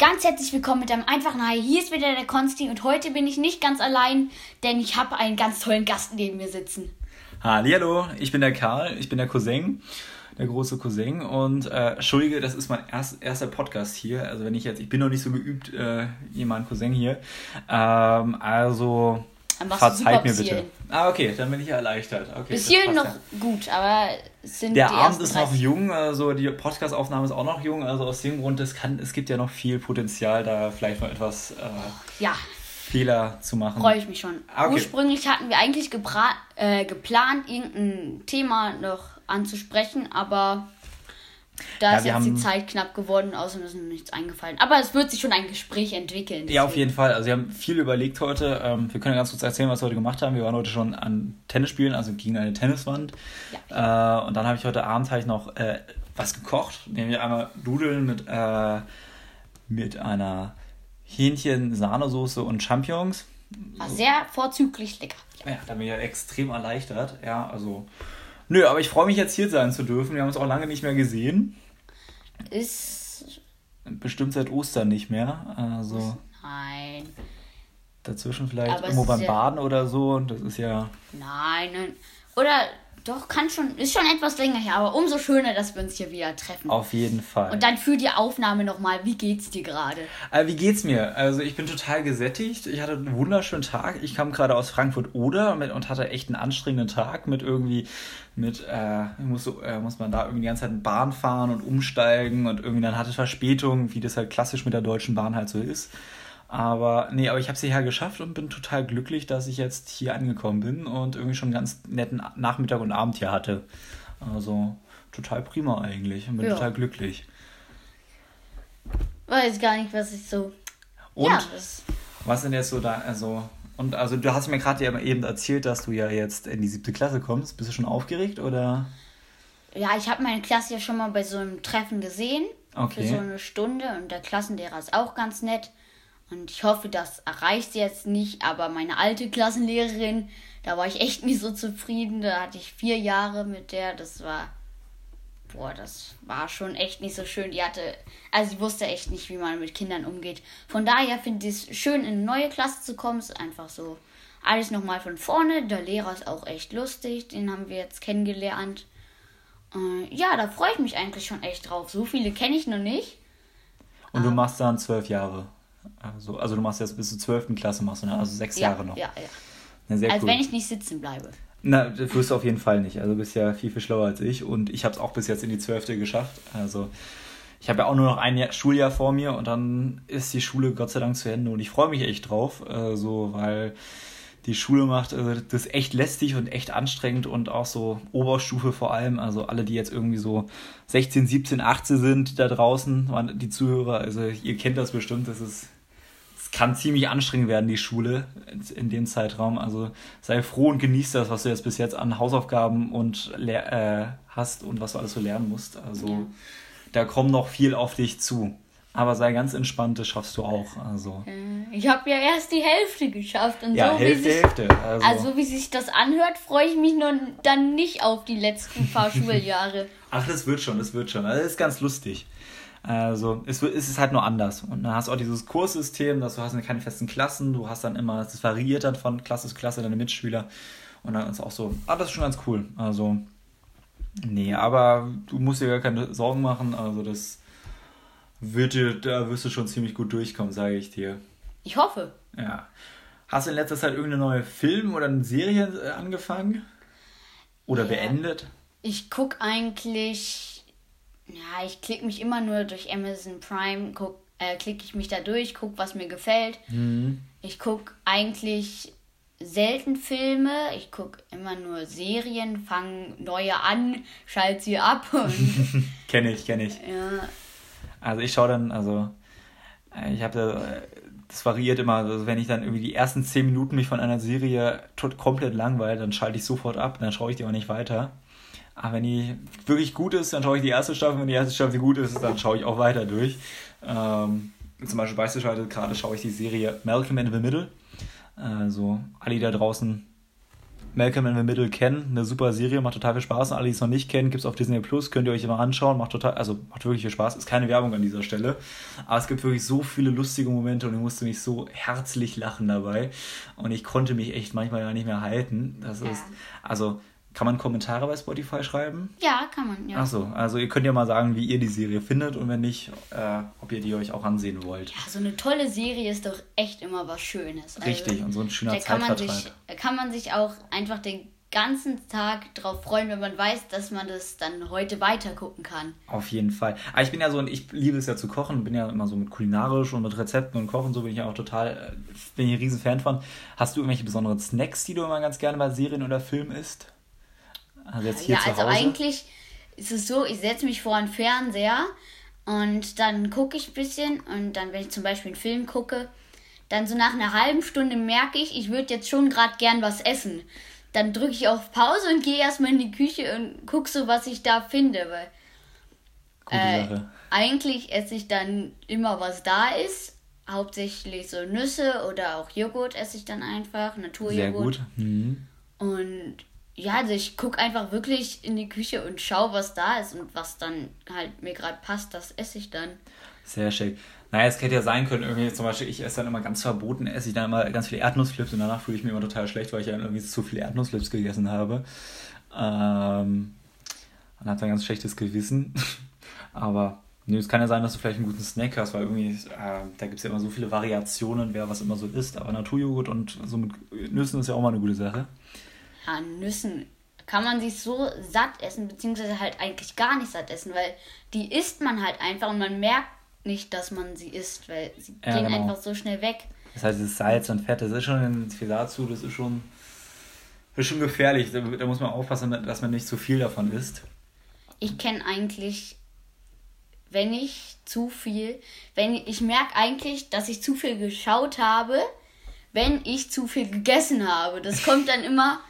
Ganz herzlich willkommen mit einem einfachen Hi. Hier ist wieder der Konsti und heute bin ich nicht ganz allein, denn ich habe einen ganz tollen Gast neben mir sitzen. Hallo, ich bin der Karl, ich bin der Cousin, der große Cousin und äh, entschuldige, das ist mein erst, erster Podcast hier. Also wenn ich jetzt, ich bin noch nicht so geübt, äh, jemand Cousin hier. Ähm, also verzeiht mir bitte. Ah, okay, dann bin ich erleichtert. Okay, bis hierhin noch gut, aber sind Der Abend ist noch jung, also die Podcastaufnahme ist auch noch jung, also aus dem Grund, es, kann, es gibt ja noch viel Potenzial, da vielleicht noch etwas äh, ja. Fehler zu machen. Freue ich mich schon. Ah, okay. Ursprünglich hatten wir eigentlich äh, geplant, irgendein Thema noch anzusprechen, aber da ja, ist jetzt die Zeit knapp geworden, außerdem ist mir nichts eingefallen. Aber es wird sich schon ein Gespräch entwickeln. Deswegen. Ja, auf jeden Fall. Also wir haben viel überlegt heute. Ähm, wir können ganz kurz erzählen, was wir heute gemacht haben. Wir waren heute schon an Tennisspielen, also gegen eine Tenniswand. Ja. Äh, und dann habe ich heute Abend halt noch äh, was gekocht. Nämlich einmal Nudeln mit, äh, mit einer Hähnchen-Sahnesoße und Champignons. War sehr vorzüglich lecker. Ja, da bin ich ja extrem erleichtert. Ja, also Nö, aber ich freue mich jetzt hier sein zu dürfen. Wir haben uns auch lange nicht mehr gesehen. Ist. Bestimmt seit Ostern nicht mehr. Also. Nein. Dazwischen vielleicht aber irgendwo beim ja Baden oder so. Das ist ja. Nein, nein. Oder doch, kann schon, ist schon etwas länger her, aber umso schöner, dass wir uns hier wieder treffen. Auf jeden Fall. Und dann für die Aufnahme nochmal, wie geht's dir gerade? Äh, wie geht's mir? Also ich bin total gesättigt. Ich hatte einen wunderschönen Tag. Ich kam gerade aus Frankfurt-Oder und hatte echt einen anstrengenden Tag mit irgendwie, mit, äh, muss, äh, muss man da irgendwie die ganze Zeit Bahn fahren und umsteigen und irgendwie dann hatte Verspätung, wie das halt klassisch mit der Deutschen Bahn halt so ist. Aber nee, aber ich habe es hierher geschafft und bin total glücklich, dass ich jetzt hier angekommen bin und irgendwie schon einen ganz netten Nachmittag und Abend hier hatte. Also total prima eigentlich und bin ja. total glücklich. Weiß gar nicht, was ich so. Und ja, was sind jetzt so da, also und also du hast mir gerade ja eben erzählt, dass du ja jetzt in die siebte Klasse kommst. Bist du schon aufgeregt oder? Ja, ich habe meine Klasse ja schon mal bei so einem Treffen gesehen. Okay. Für so eine Stunde und der Klassenlehrer ist auch ganz nett. Und ich hoffe, das erreicht sie jetzt nicht, aber meine alte Klassenlehrerin, da war ich echt nicht so zufrieden. Da hatte ich vier Jahre mit der. Das war. Boah, das war schon echt nicht so schön. Die hatte. Also, sie wusste echt nicht, wie man mit Kindern umgeht. Von daher finde ich es schön, in eine neue Klasse zu kommen. Es ist einfach so. Alles nochmal von vorne. Der Lehrer ist auch echt lustig. Den haben wir jetzt kennengelernt. Äh, ja, da freue ich mich eigentlich schon echt drauf. So viele kenne ich noch nicht. Und du machst dann zwölf Jahre. Also, also du machst jetzt bis zur 12. Klasse, machst du, ne? also sechs ja, Jahre noch. Ja, ja. ja sehr Als cool. wenn ich nicht sitzen bleibe. Na, das wirst du auf jeden Fall nicht. Also du bist ja viel, viel schlauer als ich und ich habe es auch bis jetzt in die 12. geschafft. Also ich habe ja auch nur noch ein Jahr, Schuljahr vor mir und dann ist die Schule Gott sei Dank zu Ende und ich freue mich echt drauf, also, weil die Schule macht also das ist echt lästig und echt anstrengend und auch so Oberstufe vor allem. Also alle, die jetzt irgendwie so 16, 17, 18 sind da draußen, die Zuhörer, also ihr kennt das bestimmt, das ist es kann ziemlich anstrengend werden, die Schule in dem Zeitraum. Also sei froh und genieß das, was du jetzt bis jetzt an Hausaufgaben und äh, hast und was du alles so lernen musst. Also ja. da kommt noch viel auf dich zu. Aber sei ganz entspannt, das schaffst du auch. Also. Äh, ich habe ja erst die Hälfte geschafft. Und ja, so, Hälfte, sich, Hälfte. Also. also wie sich das anhört, freue ich mich nur dann nicht auf die letzten paar Schuljahre. Ach, das wird schon, das wird schon. Also, das ist ganz lustig. Also es, es ist halt nur anders. Und dann hast du auch dieses Kurssystem, dass du hast keine festen Klassen, du hast dann immer, es variiert dann von Klasse zu Klasse deine Mitschüler. Und dann ist auch so, ah, das ist schon ganz cool. Also, nee, aber du musst dir gar keine Sorgen machen. Also das wird dir, da wirst du schon ziemlich gut durchkommen, sage ich dir. Ich hoffe. Ja. Hast du in letzter Zeit irgendeine neue Film oder eine Serie äh, angefangen? Oder ja. beendet? Ich gucke eigentlich ja, ich klicke mich immer nur durch Amazon Prime, guck, äh, klicke ich mich da durch, gucke, was mir gefällt. Mhm. Ich gucke eigentlich selten Filme, ich gucke immer nur Serien, fange neue an, schalte sie ab. kenne ich, kenne ich. Ja. Also ich schaue dann, also äh, ich habe das variiert immer. Also wenn ich dann irgendwie die ersten zehn Minuten mich von einer Serie tot komplett langweile, dann schalte ich sofort ab, dann schaue ich die auch nicht weiter. Aber wenn die wirklich gut ist, dann schaue ich die erste Staffel. Wenn die erste Staffel gut ist, dann schaue ich auch weiter durch. Ähm, zum Beispiel beispielsweise gerade schaue ich die Serie Malcolm in the Middle. Also alle da draußen Malcolm in the Middle kennen, eine super Serie, macht total viel Spaß. Und alle, die es noch nicht kennen, gibt es auf Disney Plus, könnt ihr euch immer anschauen, macht total, also macht wirklich viel Spaß. Ist keine Werbung an dieser Stelle. Aber es gibt wirklich so viele lustige Momente und ich musste mich so herzlich lachen dabei. Und ich konnte mich echt manchmal gar nicht mehr halten. Das ja. ist, also kann man Kommentare bei Spotify schreiben? Ja, kann man, ja. Achso, also ihr könnt ja mal sagen, wie ihr die Serie findet und wenn nicht, äh, ob ihr die euch auch ansehen wollt. Ja, so eine tolle Serie ist doch echt immer was Schönes. Also, Richtig, und so ein schöner da kann man sich, Da kann man sich auch einfach den ganzen Tag drauf freuen, wenn man weiß, dass man das dann heute weiter gucken kann. Auf jeden Fall. Aber ich bin ja so, und ich liebe es ja zu kochen, bin ja immer so mit kulinarisch und mit Rezepten und Kochen, so bin ich ja auch total, äh, bin ich ein riesen Fan von. Hast du irgendwelche besonderen Snacks, die du immer ganz gerne bei Serien oder Filmen isst? Also jetzt hier ja, zu also Hause? eigentlich ist es so, ich setze mich vor einen Fernseher und dann gucke ich ein bisschen und dann, wenn ich zum Beispiel einen Film gucke, dann so nach einer halben Stunde merke ich, ich würde jetzt schon gerade gern was essen. Dann drücke ich auf Pause und gehe erstmal in die Küche und gucke so, was ich da finde, weil äh, eigentlich esse ich dann immer, was da ist. Hauptsächlich so Nüsse oder auch Joghurt esse ich dann einfach, Naturjoghurt. Sehr gut. Mhm. Und ja, also ich gucke einfach wirklich in die Küche und schaue, was da ist und was dann halt mir gerade passt, das esse ich dann. Sehr schick. Naja, es hätte ja sein können, irgendwie zum Beispiel, ich esse dann immer ganz verboten, esse ich dann immer ganz viele Erdnussflips und danach fühle ich mich immer total schlecht, weil ich ja irgendwie zu viele Erdnussflips gegessen habe. Ähm, und habe dann ganz schlechtes Gewissen. Aber nee, es kann ja sein, dass du vielleicht einen guten Snack hast, weil irgendwie, äh, da gibt es ja immer so viele Variationen, wer was immer so isst. Aber Naturjoghurt und so mit Nüssen ist ja auch mal eine gute Sache an Nüssen kann man sich so satt essen, beziehungsweise halt eigentlich gar nicht satt essen, weil die isst man halt einfach und man merkt nicht, dass man sie isst, weil sie ja, gehen genau. einfach so schnell weg. Das heißt, das Salz und Fett, das ist schon ein dazu, das ist schon, das ist schon gefährlich. Da, da muss man aufpassen, dass man nicht zu viel davon isst. Ich kenne eigentlich, wenn ich zu viel, wenn ich, ich merke eigentlich, dass ich zu viel geschaut habe, wenn ich zu viel gegessen habe. Das kommt dann immer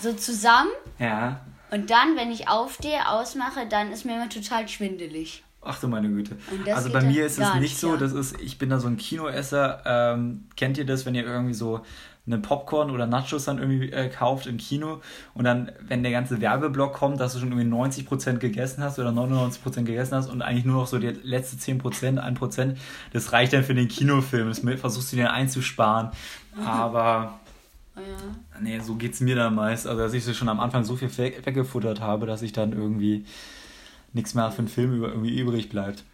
so zusammen. Ja. Und dann, wenn ich aufstehe, ausmache, dann ist mir immer total schwindelig. Ach du meine Güte. Also bei mir ist es nicht, nicht so, ja. das ist, ich bin da so ein Kinoesser. Ähm, kennt ihr das, wenn ihr irgendwie so eine Popcorn oder Nachos dann irgendwie äh, kauft im Kino und dann, wenn der ganze Werbeblock kommt, dass du schon irgendwie 90% gegessen hast oder 99% gegessen hast und eigentlich nur noch so die letzte 10%, 1%, das reicht dann für den Kinofilm. Das versuchst du dir einzusparen. Aber ja. Nee, so geht's mir dann meist. Also, dass ich schon am Anfang so viel weggefuttert habe, dass ich dann irgendwie nichts mehr für den Film über, irgendwie übrig bleibt.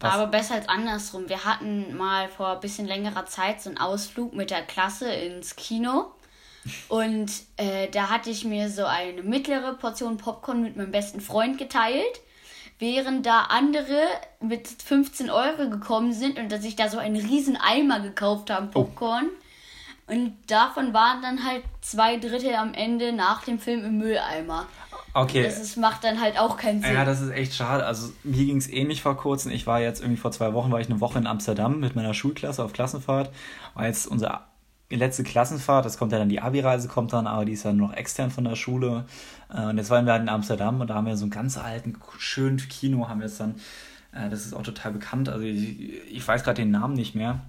Was? Aber besser als andersrum. Wir hatten mal vor ein bisschen längerer Zeit so einen Ausflug mit der Klasse ins Kino. Und äh, da hatte ich mir so eine mittlere Portion Popcorn mit meinem besten Freund geteilt, während da andere mit 15 Euro gekommen sind und dass ich da so einen riesen Eimer gekauft habe, oh. Popcorn. Oh. Und davon waren dann halt zwei Drittel am Ende nach dem Film im Mülleimer. Okay. Das ist, macht dann halt auch keinen Sinn. Ja, das ist echt schade. Also mir ging es ähnlich vor kurzem. Ich war jetzt irgendwie vor zwei Wochen, war ich eine Woche in Amsterdam mit meiner Schulklasse auf Klassenfahrt. War jetzt unsere letzte Klassenfahrt, das kommt ja dann, die Abi-Reise kommt dann, aber die ist dann noch extern von der Schule. Äh, und jetzt waren wir halt in Amsterdam und da haben wir so einen ganz alten, schönen Kino, haben wir jetzt dann, äh, das ist auch total bekannt, also ich, ich weiß gerade den Namen nicht mehr.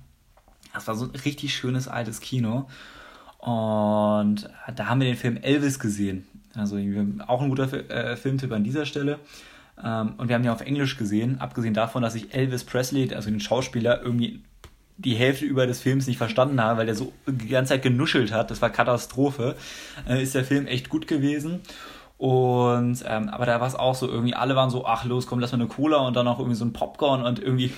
Das war so ein richtig schönes altes Kino. Und da haben wir den Film Elvis gesehen. Also auch ein guter äh, Filmtipp an dieser Stelle. Ähm, und wir haben den auf Englisch gesehen, abgesehen davon, dass ich Elvis Presley, also den Schauspieler, irgendwie die Hälfte über des Films nicht verstanden habe, weil der so die ganze Zeit genuschelt hat. Das war Katastrophe. Äh, ist der Film echt gut gewesen. Und ähm, aber da war es auch so, irgendwie alle waren so, ach los, komm, lass mal eine Cola und dann noch irgendwie so ein Popcorn und irgendwie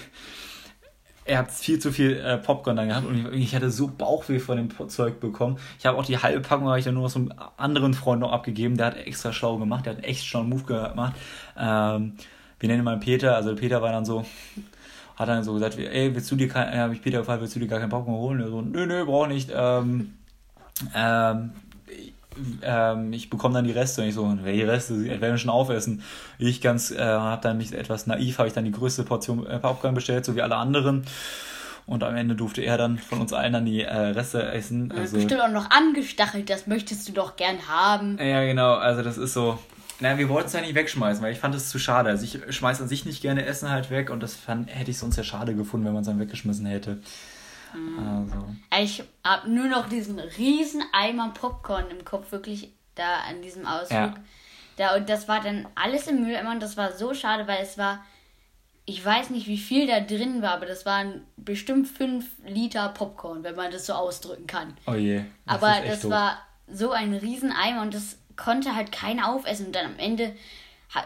er hat viel zu viel äh, Popcorn dann gehabt und ich, ich, hatte so Bauchweh von dem Zeug bekommen. Ich habe auch die halbe Packung habe ich dann nur so einem anderen Freund noch abgegeben, der hat extra schlau gemacht, der hat echt schon einen Move gemacht. Ähm, wir nennen ihn mal Peter, also Peter war dann so, hat dann so gesagt, ey, willst du dir kein, habe ich Peter gefragt, willst du dir gar kein Popcorn holen? Er so, nö, nö, brauch nicht. Ähm, ähm, ähm, ich bekomme dann die Reste und ich so, welche Reste? Ich werde schon aufessen. Ich ganz, äh, habe dann mich etwas naiv, habe ich dann die größte Portion äh, Popcorn bestellt, so wie alle anderen. Und am Ende durfte er dann von uns allen dann die äh, Reste essen. Also, bestimmt auch noch angestachelt, das möchtest du doch gern haben. Ja, genau, also das ist so. Naja, wir wollten es ja nicht wegschmeißen, weil ich fand es zu schade. Also ich schmeiße an sich nicht gerne Essen halt weg und das fand, hätte ich sonst ja schade gefunden, wenn man es dann weggeschmissen hätte. Also. Ich habe nur noch diesen riesen Eimer Popcorn im Kopf, wirklich da an diesem Ausflug. Ja. Da, und das war dann alles im Mülleimer und das war so schade, weil es war, ich weiß nicht, wie viel da drin war, aber das waren bestimmt 5 Liter Popcorn, wenn man das so ausdrücken kann. Oh je. Das aber das doof. war so ein riesen Eimer und das konnte halt keiner aufessen. Und dann am Ende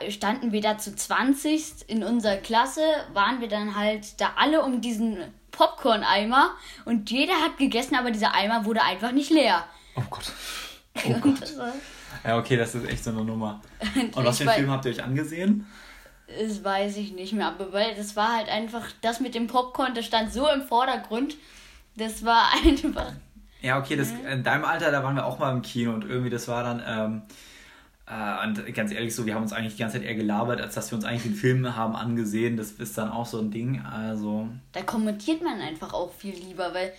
standen wir da zu 20 in unserer Klasse, waren wir dann halt da alle um diesen Popcorn-Eimer und jeder hat gegessen, aber dieser Eimer wurde einfach nicht leer. Oh Gott. Oh Gott. ja, okay, das ist echt so eine Nummer. Und, und was für einen Film habt ihr euch angesehen? Das weiß ich nicht mehr, aber weil das war halt einfach, das mit dem Popcorn, das stand so im Vordergrund. Das war einfach. Ja, okay, das, in deinem Alter, da waren wir auch mal im Kino und irgendwie, das war dann. Ähm, äh, und ganz ehrlich so, wir haben uns eigentlich die ganze Zeit eher gelabert, als dass wir uns eigentlich den Film haben angesehen. Das ist dann auch so ein Ding. Also. Da kommentiert man einfach auch viel lieber, weil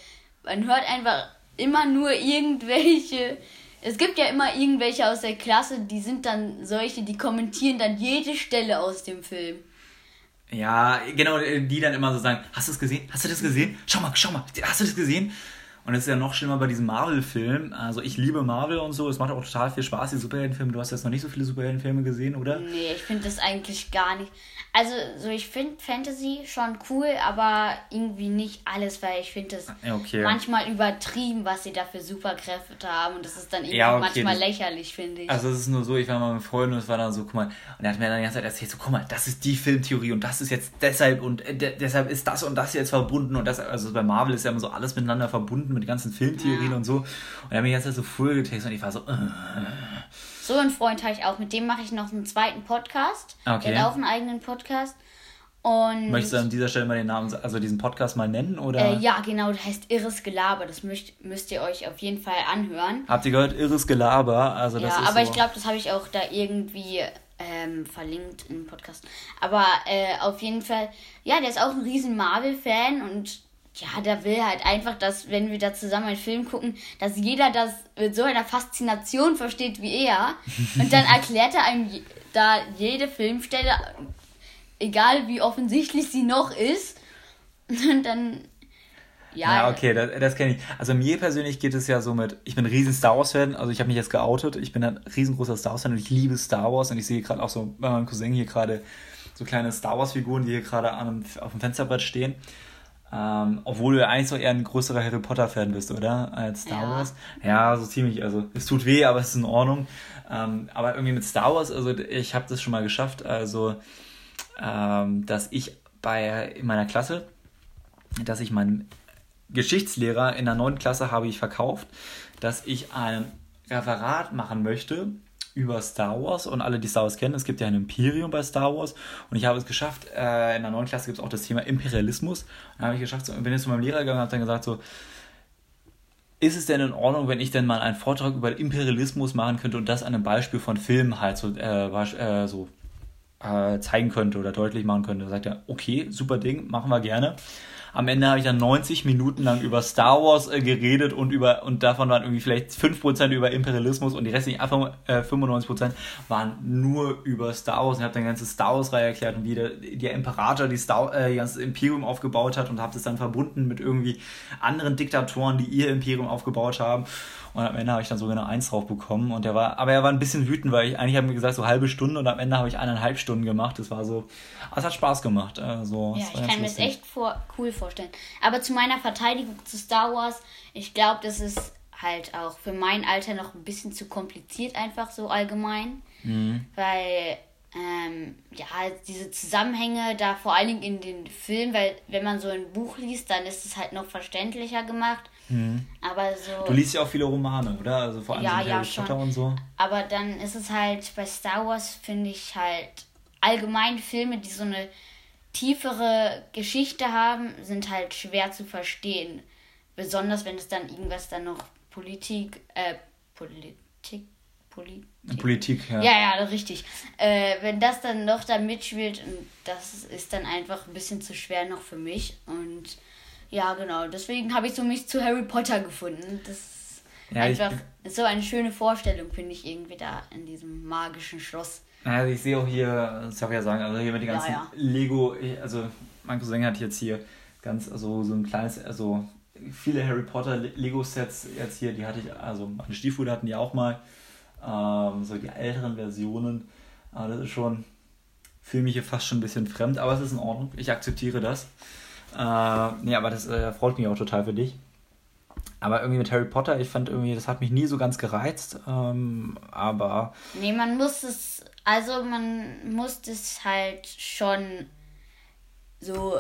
man hört einfach immer nur irgendwelche. Es gibt ja immer irgendwelche aus der Klasse, die sind dann solche, die kommentieren dann jede Stelle aus dem Film. Ja, genau, die dann immer so sagen, hast du das gesehen? Hast du das gesehen? Schau mal, schau mal, hast du das gesehen? Und es ist ja noch schlimmer bei diesem Marvel-Film. Also ich liebe Marvel und so. Es macht auch total viel Spaß, die Superheldenfilme. Du hast jetzt noch nicht so viele Superheldenfilme gesehen, oder? Nee, ich finde das eigentlich gar nicht. Also so ich finde Fantasy schon cool, aber irgendwie nicht alles, weil ich finde das okay. manchmal übertrieben, was sie da für Superkräfte haben. Und das ist dann irgendwie ja, okay, manchmal das, lächerlich, finde ich. Also es ist nur so, ich war mal mit Freunden und es war dann so, guck mal, und er hat mir dann die ganze Zeit erzählt, so guck mal, das ist die Filmtheorie und das ist jetzt deshalb und äh, de deshalb ist das und das jetzt verbunden und das, also bei Marvel ist ja immer so alles miteinander verbunden mit den ganzen Filmtheorien ja. und so. Und er hat die ganze Zeit so voll getextet und ich war so, äh. So einen Freund habe ich auch, mit dem mache ich noch einen zweiten Podcast. Okay. Der hat auch einen eigenen Podcast. Und Möchtest du an dieser Stelle mal den Namen, also diesen Podcast mal nennen? Oder? Äh, ja, genau, das heißt Irres Gelaber. Das müsst, müsst ihr euch auf jeden Fall anhören. Habt ihr gehört, Irres Gelaber? Also das ja, ist aber so ich glaube, das habe ich auch da irgendwie ähm, verlinkt im Podcast. Aber äh, auf jeden Fall, ja, der ist auch ein riesen Marvel-Fan und ja, der will halt einfach, dass, wenn wir da zusammen einen Film gucken, dass jeder das mit so einer Faszination versteht wie er. Und dann erklärt er einem da jede Filmstelle, egal wie offensichtlich sie noch ist. Und dann. Ja, ja okay, das, das kenne ich. Also mir persönlich geht es ja so mit, ich bin ein riesen Star Wars-Fan, also ich habe mich jetzt geoutet, ich bin ein riesengroßer Star Wars-Fan und ich liebe Star Wars und ich sehe gerade auch so bei meinem Cousin hier gerade so kleine Star Wars-Figuren, die hier gerade auf dem Fensterbrett stehen. Ähm, obwohl du eigentlich so eher ein größerer Harry Potter-Fan bist, oder? Als Star ja. Wars. Ja, so ziemlich. Also es tut weh, aber es ist in Ordnung. Ähm, aber irgendwie mit Star Wars, also ich habe das schon mal geschafft, also ähm, dass ich bei in meiner Klasse, dass ich meinen Geschichtslehrer in der neunten Klasse habe ich verkauft, dass ich ein Referat machen möchte über Star Wars und alle, die Star Wars kennen, es gibt ja ein Imperium bei Star Wars und ich habe es geschafft, äh, in der neuen Klasse gibt es auch das Thema Imperialismus. Und habe ich geschafft, so, bin jetzt zu meinem Lehrer gegangen und habe dann gesagt so, ist es denn in Ordnung, wenn ich denn mal einen Vortrag über Imperialismus machen könnte und das an einem Beispiel von Filmen halt so, äh, äh, so äh, zeigen könnte oder deutlich machen könnte? Da sagt er, okay, super Ding, machen wir gerne. Am Ende habe ich dann 90 Minuten lang über Star Wars äh, geredet und über und davon waren irgendwie vielleicht 5% über Imperialismus und die restlichen äh, 95% waren nur über Star Wars. Und ich habe dann die ganze Star Wars-Reihe erklärt und wie der, der Imperator die Star, äh, ganze Imperium aufgebaut hat und habe das dann verbunden mit irgendwie anderen Diktatoren, die ihr Imperium aufgebaut haben. Und am Ende habe ich dann sogar eine Eins drauf bekommen. Und der war, aber er war ein bisschen wütend, weil ich eigentlich habe mir gesagt, so halbe Stunde und am Ende habe ich eineinhalb Stunden gemacht. Das war so, es hat Spaß gemacht. Also, ja, ich kann mir das echt vor, cool vorstellen. Aber zu meiner Verteidigung zu Star Wars, ich glaube, das ist halt auch für mein Alter noch ein bisschen zu kompliziert, einfach so allgemein. Mhm. Weil ähm, ja, diese Zusammenhänge da vor allen Dingen in den Filmen, weil wenn man so ein Buch liest, dann ist es halt noch verständlicher gemacht. Mhm. Aber so. Du liest ja auch viele Romane, oder? Also vor allem ja, so ja, Harry Potter und so. Aber dann ist es halt bei Star Wars, finde ich halt allgemein Filme, die so eine tiefere Geschichte haben, sind halt schwer zu verstehen. Besonders wenn es dann irgendwas dann noch Politik, äh, Politik, Politik. Politik, ja. Ja, ja, richtig. Äh, wenn das dann noch da mitspielt, das ist dann einfach ein bisschen zu schwer noch für mich. Und ja, genau. Deswegen habe ich so mich zu Harry Potter gefunden. Das ist ja, einfach so eine schöne Vorstellung, finde ich, irgendwie da in diesem magischen Schloss. Also ich sehe auch hier, das darf ich ja sagen, also hier mit den ganzen ja, ja. Lego, also mein Cousin hat jetzt hier ganz, also so ein kleines, also viele Harry Potter Lego-Sets jetzt hier, die hatte ich, also meine Stiefbrüder hatten die auch mal. Ähm, so die älteren Versionen. Aber das ist schon, fühle mich hier fast schon ein bisschen fremd, aber es ist in Ordnung. Ich akzeptiere das. Äh, nee, aber das äh, freut mich auch total für dich. Aber irgendwie mit Harry Potter, ich fand irgendwie, das hat mich nie so ganz gereizt. Ähm, aber. Nee, man muss es, also man muss es halt schon so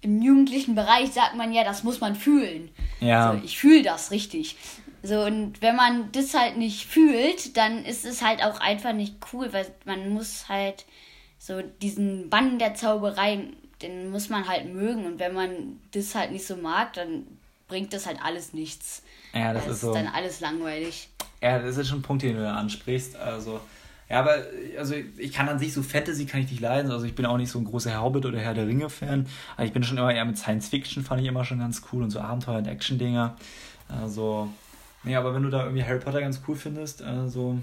im jugendlichen Bereich sagt man ja, das muss man fühlen. Ja. Also ich fühle das richtig. So, und wenn man das halt nicht fühlt, dann ist es halt auch einfach nicht cool, weil man muss halt so diesen Bann der Zauberei, den muss man halt mögen. Und wenn man das halt nicht so mag, dann bringt das halt alles nichts. Ja, das, das ist so. dann alles langweilig. Ja, das ist schon ein Punkt, den du da ansprichst. Also, ja, aber also ich kann an sich so Fantasy kann ich nicht leiden. Also ich bin auch nicht so ein großer Hobbit oder Herr der Ringe Fan. Aber ich bin schon immer eher mit Science Fiction fand ich immer schon ganz cool und so Abenteuer und Action Dinger. Also nee, aber wenn du da irgendwie Harry Potter ganz cool findest, also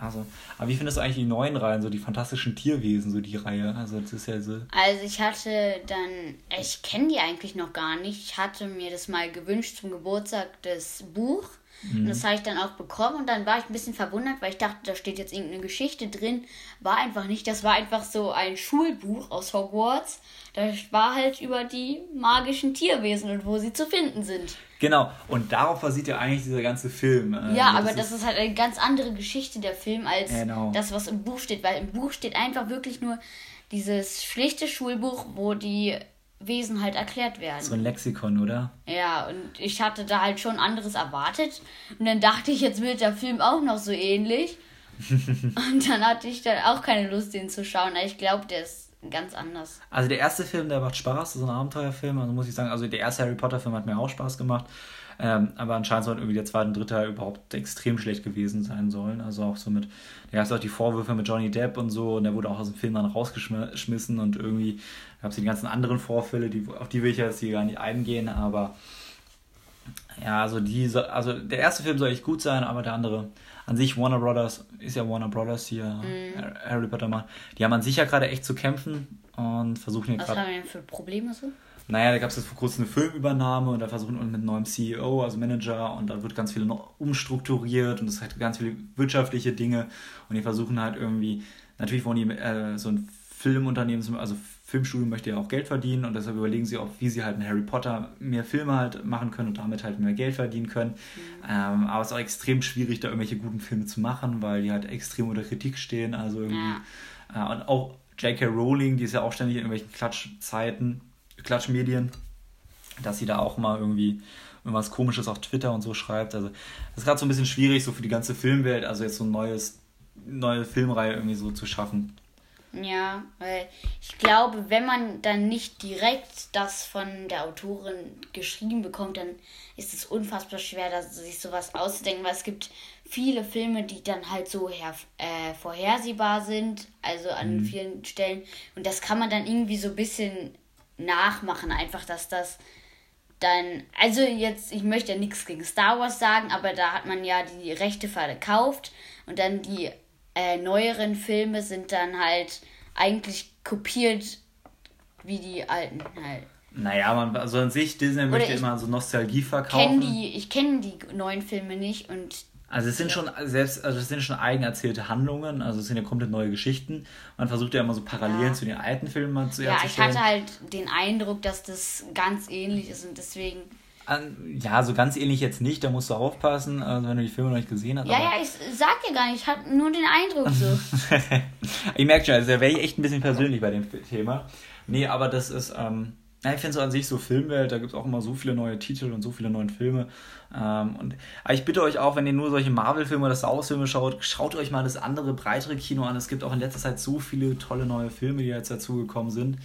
also, aber wie findest du eigentlich die neuen Reihen, so die fantastischen Tierwesen, so die Reihe? Also, das ist ja so. Also, ich hatte dann, ich kenne die eigentlich noch gar nicht. Ich hatte mir das mal gewünscht zum Geburtstag, das Buch. Mhm. Und das habe ich dann auch bekommen und dann war ich ein bisschen verwundert, weil ich dachte, da steht jetzt irgendeine Geschichte drin. War einfach nicht. Das war einfach so ein Schulbuch aus Hogwarts. Das war halt über die magischen Tierwesen und wo sie zu finden sind. Genau, und darauf basiert ja eigentlich dieser ganze Film. Äh, ja, aber das ist, ist, halt eine ganz andere Geschichte, der Film, als genau. das, was im Buch steht. Weil im Buch steht einfach wirklich nur dieses schlichte Schulbuch, wo die Wesen halt erklärt werden. So ein Lexikon, oder? Ja, und ich hatte da halt schon anderes erwartet. Und dann dachte ich, jetzt wird der Film auch noch so ähnlich. und dann hatte ich dann auch keine Lust, den zu schauen. Ich glaube, der ist ganz anders. Also der erste Film, der macht Spaß, so ein Abenteuerfilm. Also muss ich sagen, also der erste Harry Potter Film hat mir auch Spaß gemacht. Ähm, aber anscheinend soll irgendwie der zweite und dritte überhaupt extrem schlecht gewesen sein sollen. Also auch so mit, da gab es auch die Vorwürfe mit Johnny Depp und so und der wurde auch aus dem Film dann rausgeschmissen und irgendwie gab es die ganzen anderen Vorfälle, die, auf die will ich jetzt hier gar nicht eingehen, aber ja, also die, also der erste Film soll echt gut sein, aber der andere, an sich Warner Brothers, ist ja Warner Brothers hier, mhm. Harry Potter macht, die haben an sich ja gerade echt zu kämpfen und versuchen hier gerade... Was haben wir denn für Probleme so? Naja, da gab es jetzt vor kurzem eine Filmübernahme und da versuchen wir mit einem neuen CEO, also Manager, und da wird ganz viel noch umstrukturiert und es hat ganz viele wirtschaftliche Dinge und die versuchen halt irgendwie, natürlich wollen die äh, so ein Filmunternehmen, also Filmstudio möchte ja auch Geld verdienen und deshalb überlegen sie auch, wie sie halt in Harry Potter mehr Filme halt machen können und damit halt mehr Geld verdienen können. Mhm. Ähm, aber es ist auch extrem schwierig, da irgendwelche guten Filme zu machen, weil die halt extrem unter Kritik stehen. Also irgendwie. Ja. Äh, und auch J.K. Rowling, die ist ja auch ständig in irgendwelchen Klatschzeiten, Klatschmedien, dass sie da auch mal irgendwie irgendwas komisches auf Twitter und so schreibt. Also das ist gerade so ein bisschen schwierig, so für die ganze Filmwelt, also jetzt so ein neues, neue Filmreihe irgendwie so zu schaffen. Ja, weil ich glaube, wenn man dann nicht direkt das von der Autorin geschrieben bekommt, dann ist es unfassbar schwer, sich sowas auszudenken, weil es gibt viele Filme, die dann halt so her, äh, vorhersehbar sind, also an mhm. vielen Stellen. Und das kann man dann irgendwie so ein bisschen nachmachen, einfach, dass das dann, also jetzt, ich möchte ja nichts gegen Star Wars sagen, aber da hat man ja die Rechte verkauft und dann die äh, neueren Filme sind dann halt eigentlich kopiert wie die alten halt. Naja, man, also an sich, Disney möchte immer so Nostalgie verkaufen. Kenn die, ich kenne die neuen Filme nicht und. Also es sind schon selbst, also es sind schon eigen erzählte Handlungen, also es sind ja komplett neue Geschichten. Man versucht ja immer so Parallelen ja. zu den alten Filmen zu Ja, ich hatte halt den Eindruck, dass das ganz ähnlich ist und deswegen ja, so ganz ähnlich jetzt nicht, da musst du aufpassen, also wenn du die Filme noch nicht gesehen hast. Ja, ja, ich sag ja gar nicht, ich hatte nur den Eindruck so. ich merke schon, also da wäre ich echt ein bisschen persönlich bei dem Thema. Nee, aber das ist, ähm, ich finde so an sich so Filmwelt, da gibt es auch immer so viele neue Titel und so viele neue Filme. Ähm, und, aber ich bitte euch auch, wenn ihr nur solche Marvel-Filme oder Star Wars-Filme schaut, schaut euch mal das andere, breitere Kino an. Es gibt auch in letzter Zeit so viele tolle neue Filme, die jetzt dazugekommen sind.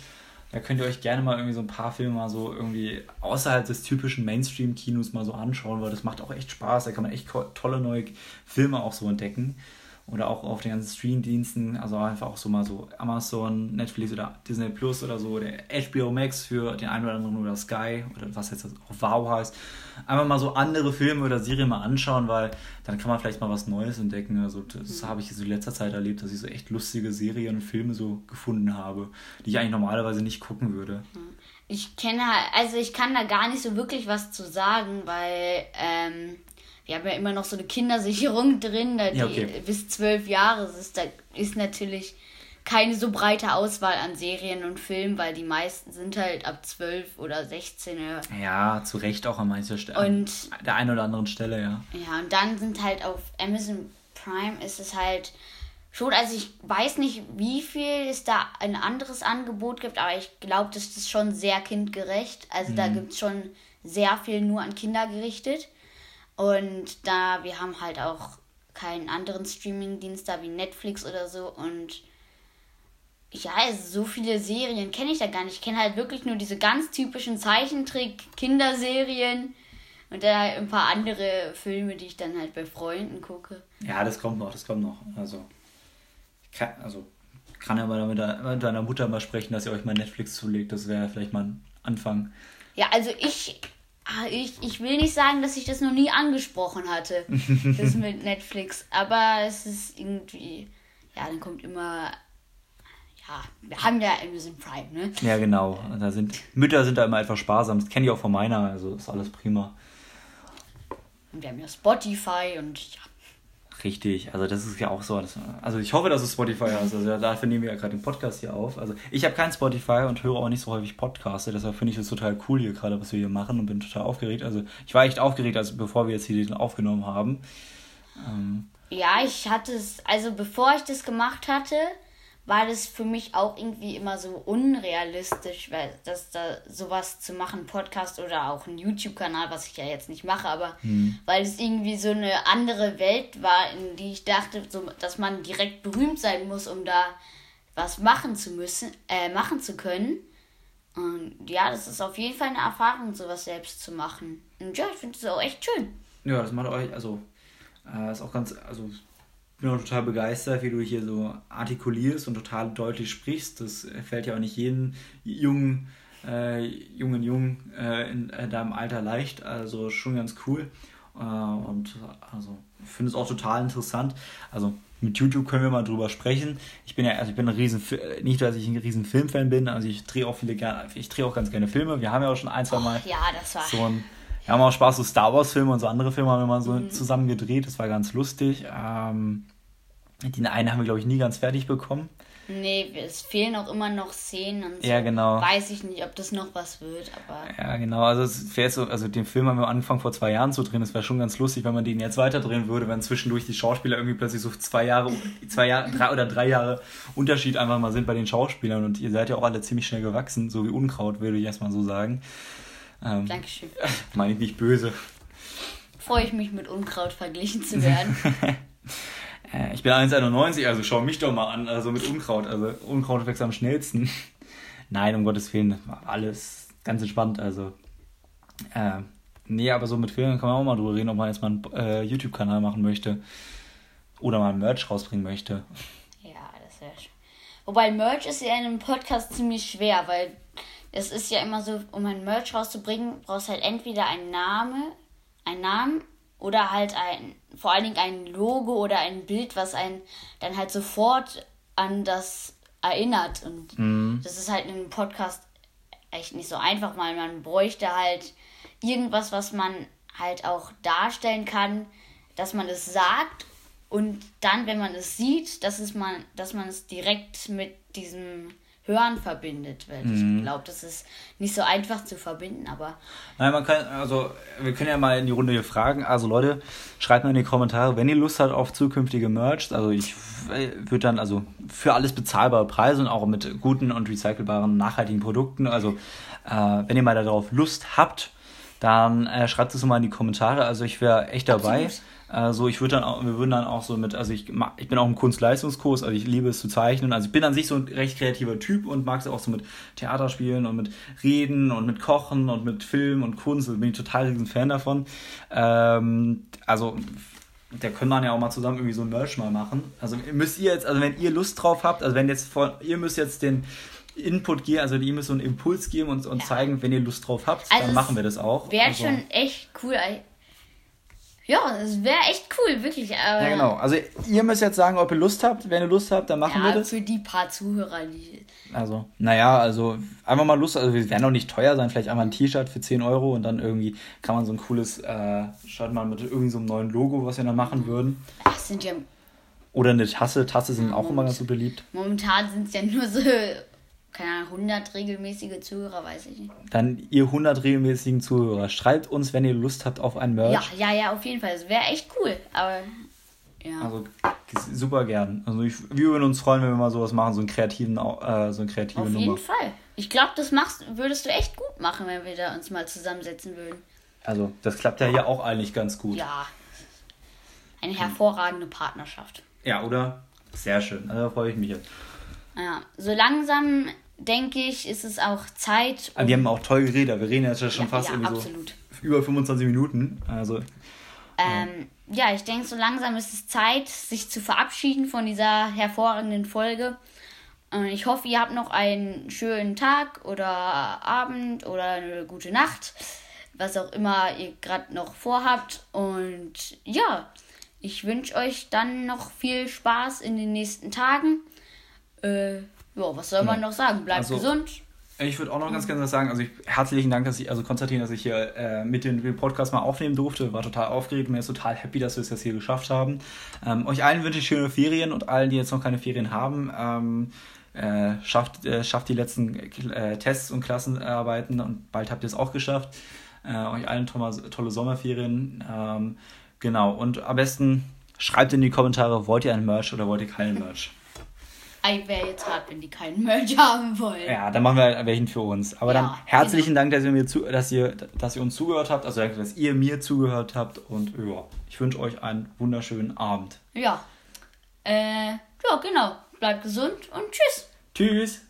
Da könnt ihr euch gerne mal irgendwie so ein paar Filme mal so irgendwie außerhalb des typischen Mainstream-Kinos mal so anschauen, weil das macht auch echt Spaß. Da kann man echt tolle neue Filme auch so entdecken oder auch auf den ganzen Streamdiensten, also einfach auch so mal so Amazon, Netflix oder Disney Plus oder so, der HBO Max für den einen oder anderen oder Sky oder was jetzt auch Wow heißt. Einfach mal so andere Filme oder Serien mal anschauen, weil dann kann man vielleicht mal was Neues entdecken. Also das mhm. habe ich so in letzter Zeit erlebt, dass ich so echt lustige Serien und Filme so gefunden habe, die ich eigentlich normalerweise nicht gucken würde. Mhm. Ich kenne halt, also ich kann da gar nicht so wirklich was zu sagen, weil ähm, wir haben ja immer noch so eine Kindersicherung drin, da ja, okay. die bis zwölf Jahre ist, da ist natürlich keine so breite Auswahl an Serien und Filmen, weil die meisten sind halt ab 12 oder 16. Ja, zu Recht auch an mancher Stelle. Und der einen oder anderen Stelle, ja. Ja, und dann sind halt auf Amazon Prime ist es halt schon, also ich weiß nicht, wie viel es da ein anderes Angebot gibt, aber ich glaube, das ist schon sehr kindgerecht. Also mhm. da gibt es schon sehr viel nur an Kinder gerichtet. Und da, wir haben halt auch keinen anderen Streaming-Dienst da wie Netflix oder so und ja, also so viele Serien kenne ich da gar nicht. Ich kenne halt wirklich nur diese ganz typischen Zeichentrick-Kinderserien und dann halt ein paar andere Filme, die ich dann halt bei Freunden gucke. Ja, das kommt noch, das kommt noch. Also, kann, also kann ja mal mit, mit deiner Mutter mal sprechen, dass ihr euch mal Netflix zulegt. Das wäre vielleicht mal ein Anfang. Ja, also ich, ich, ich will nicht sagen, dass ich das noch nie angesprochen hatte, das mit Netflix. Aber es ist irgendwie, ja, dann kommt immer ja, wir haben ja Amazon Prime, ne? Ja, genau. Da sind, Mütter sind da immer etwas sparsam. Das kenne ich auch von meiner, also ist alles prima. Und wir haben ja Spotify und ja. Richtig, also das ist ja auch so. also ich hoffe, dass es Spotify hast. Also dafür nehmen wir ja gerade den Podcast hier auf. Also ich habe kein Spotify und höre auch nicht so häufig Podcasts. Deshalb finde ich es total cool hier gerade, was wir hier machen und bin total aufgeregt. Also ich war echt aufgeregt, als bevor wir jetzt hier den aufgenommen haben. Ähm, ja, ich hatte es, also bevor ich das gemacht hatte, war das für mich auch irgendwie immer so unrealistisch, weil das da sowas zu machen, Podcast oder auch ein YouTube-Kanal, was ich ja jetzt nicht mache, aber mhm. weil es irgendwie so eine andere Welt war, in die ich dachte, so, dass man direkt berühmt sein muss, um da was machen zu müssen, äh, machen zu können. Und ja, das ist auf jeden Fall eine Erfahrung, sowas selbst zu machen. Und ja, ich finde es auch echt schön. Ja, das macht euch, also, äh, ist auch ganz, also bin auch total begeistert, wie du hier so artikulierst und total deutlich sprichst. Das fällt ja auch nicht jedem jungen, äh, jungen Jungen äh, in äh, deinem Alter leicht. Also schon ganz cool. Äh, und also finde es auch total interessant. Also mit YouTube können wir mal drüber sprechen. Ich bin ja, also ich bin ein riesen, nicht, dass ich ein riesen Filmfan bin, also ich drehe auch viele gerne, ich drehe auch ganz gerne Filme. Wir haben ja auch schon ein, zwei Mal ja, das war so ein, wir haben auch Spaß, so Star Wars Filme und so andere Filme haben wir mal so mhm. zusammen gedreht, das war ganz lustig. Ähm, den einen haben wir, glaube ich, nie ganz fertig bekommen. Nee, es fehlen auch immer noch Szenen und so. Ja, genau. Weiß ich nicht, ob das noch was wird, aber. Ja, genau. Also, es wäre so, also den Film haben wir angefangen vor zwei Jahren zu drehen. Es wäre schon ganz lustig, wenn man den jetzt weiter drehen würde, wenn zwischendurch die Schauspieler irgendwie plötzlich so zwei Jahre, zwei Jahre, drei oder drei Jahre Unterschied einfach mal sind bei den Schauspielern. Und ihr seid ja auch alle ziemlich schnell gewachsen, so wie Unkraut, würde ich erstmal so sagen. Ähm, Dankeschön. Meine ich nicht böse. Freue ich mich, mit Unkraut verglichen zu werden. Äh, ich bin 1,91, also schau mich doch mal an, also mit Unkraut. Also Unkraut wächst am schnellsten. Nein, um Gottes Willen, alles ganz entspannt. Also, äh, nee, aber so mit Filmen kann man auch mal drüber reden, ob man jetzt mal einen äh, YouTube-Kanal machen möchte. Oder mal Merch rausbringen möchte. Ja, das wäre schön. Wobei Merch ist ja in einem Podcast ziemlich schwer, weil es ist ja immer so, um ein Merch rauszubringen, brauchst du halt entweder einen Namen, einen Namen oder halt ein, vor allen Dingen ein Logo oder ein Bild, was einen dann halt sofort an das erinnert. Und mhm. das ist halt in einem Podcast echt nicht so einfach, weil man bräuchte halt irgendwas, was man halt auch darstellen kann, dass man es sagt und dann, wenn man es sieht, dass, es man, dass man es direkt mit diesem Hören verbindet. Weil mhm. ich glaube, das ist nicht so einfach zu verbinden, aber. Nein, man kann, also wir können ja mal in die Runde hier fragen. Also Leute, schreibt mal in die Kommentare, wenn ihr Lust habt auf zukünftige Merch. Also ich würde dann also für alles bezahlbare Preise und auch mit guten und recycelbaren, nachhaltigen Produkten. Also äh, wenn ihr mal darauf Lust habt, dann äh, schreibt es mal in die Kommentare. Also ich wäre echt dabei. Absolut. Also ich würde dann auch, wir würden dann auch so mit, also ich, ich bin auch im Kunstleistungskurs, also ich liebe es zu zeichnen. Also ich bin an sich so ein recht kreativer Typ und mag es auch so mit Theaterspielen und mit Reden und mit Kochen und mit Film und Kunst. Also bin ich total riesen Fan davon. Ähm, also da können wir ja auch mal zusammen irgendwie so ein Merch mal machen. Also müsst ihr jetzt, also wenn ihr Lust drauf habt, also wenn jetzt von, ihr müsst jetzt den Input geben, also ihr müsst so einen Impuls geben und, und ja. zeigen, wenn ihr Lust drauf habt, also dann machen wir das auch. Wäre also, schon echt cool Ja, das wäre echt cool, wirklich. Aber ja, genau. Also ihr müsst jetzt sagen, ob ihr Lust habt. Wenn ihr Lust habt, dann machen ja, wir das. für die paar Zuhörer, die... Also, naja, also einfach mal Lust. Also wir werden auch nicht teuer sein. Vielleicht einfach ein T-Shirt für 10 Euro und dann irgendwie kann man so ein cooles äh, Shirt mal mit irgendwie so einem neuen Logo, was wir dann machen würden. Das sind ja... Oder eine Tasse. Tasse sind ja, auch immer ganz so beliebt. Momentan sind es ja nur so keine Ahnung, 100 regelmäßige Zuhörer, weiß ich nicht. Dann ihr 100 regelmäßigen Zuhörer, schreibt uns, wenn ihr Lust habt auf ein Merch. Ja, ja, ja, auf jeden Fall. Das wäre echt cool. Aber ja. Also super gern. Also ich, wir würden uns freuen, wenn wir mal sowas machen, so einen kreativen, äh, so eine kreative Auf jeden Fall. Ich glaube, das machst, würdest du echt gut machen, wenn wir da uns mal zusammensetzen würden. Also, das klappt ja hier auch eigentlich ganz gut. Ja. Eine hervorragende Partnerschaft. Ja, oder? Sehr schön. Also da freue ich mich jetzt. Ja, so langsam denke ich, ist es auch Zeit. Um wir haben auch toll geredet. Wir reden jetzt schon ja, fast ja, irgendwie absolut. so über 25 Minuten. Also. Ähm, ja, ich denke, so langsam ist es Zeit, sich zu verabschieden von dieser hervorragenden Folge. Ich hoffe, ihr habt noch einen schönen Tag oder Abend oder eine gute Nacht, was auch immer ihr gerade noch vorhabt. Und ja, ich wünsche euch dann noch viel Spaß in den nächsten Tagen. Äh, ja, was soll man noch sagen? Bleibt also, gesund. Ich würde auch noch ganz gerne sagen, also ich, herzlichen Dank, dass ich, also Konstantin, dass ich hier äh, mit dem Podcast mal aufnehmen durfte. War total aufgeregt und mir ist total happy, dass wir es jetzt hier geschafft haben. Ähm, euch allen wünsche ich schöne Ferien und allen, die jetzt noch keine Ferien haben, ähm, äh, schafft, äh, schafft die letzten äh, Tests und Klassenarbeiten und bald habt ihr es auch geschafft. Äh, euch allen tolle, tolle Sommerferien. Ähm, genau, und am besten schreibt in die Kommentare, wollt ihr ein Merch oder wollt ihr keinen Merch? Wäre jetzt hart, wenn die keinen Merch haben wollen. Ja, dann machen wir halt welchen für uns. Aber ja, dann herzlichen genau. Dank, dass ihr, mir zu, dass, ihr, dass ihr uns zugehört habt, also dass ihr mir zugehört habt. Und ja, ich wünsche euch einen wunderschönen Abend. Ja. Äh, ja, genau. Bleibt gesund und tschüss. Tschüss.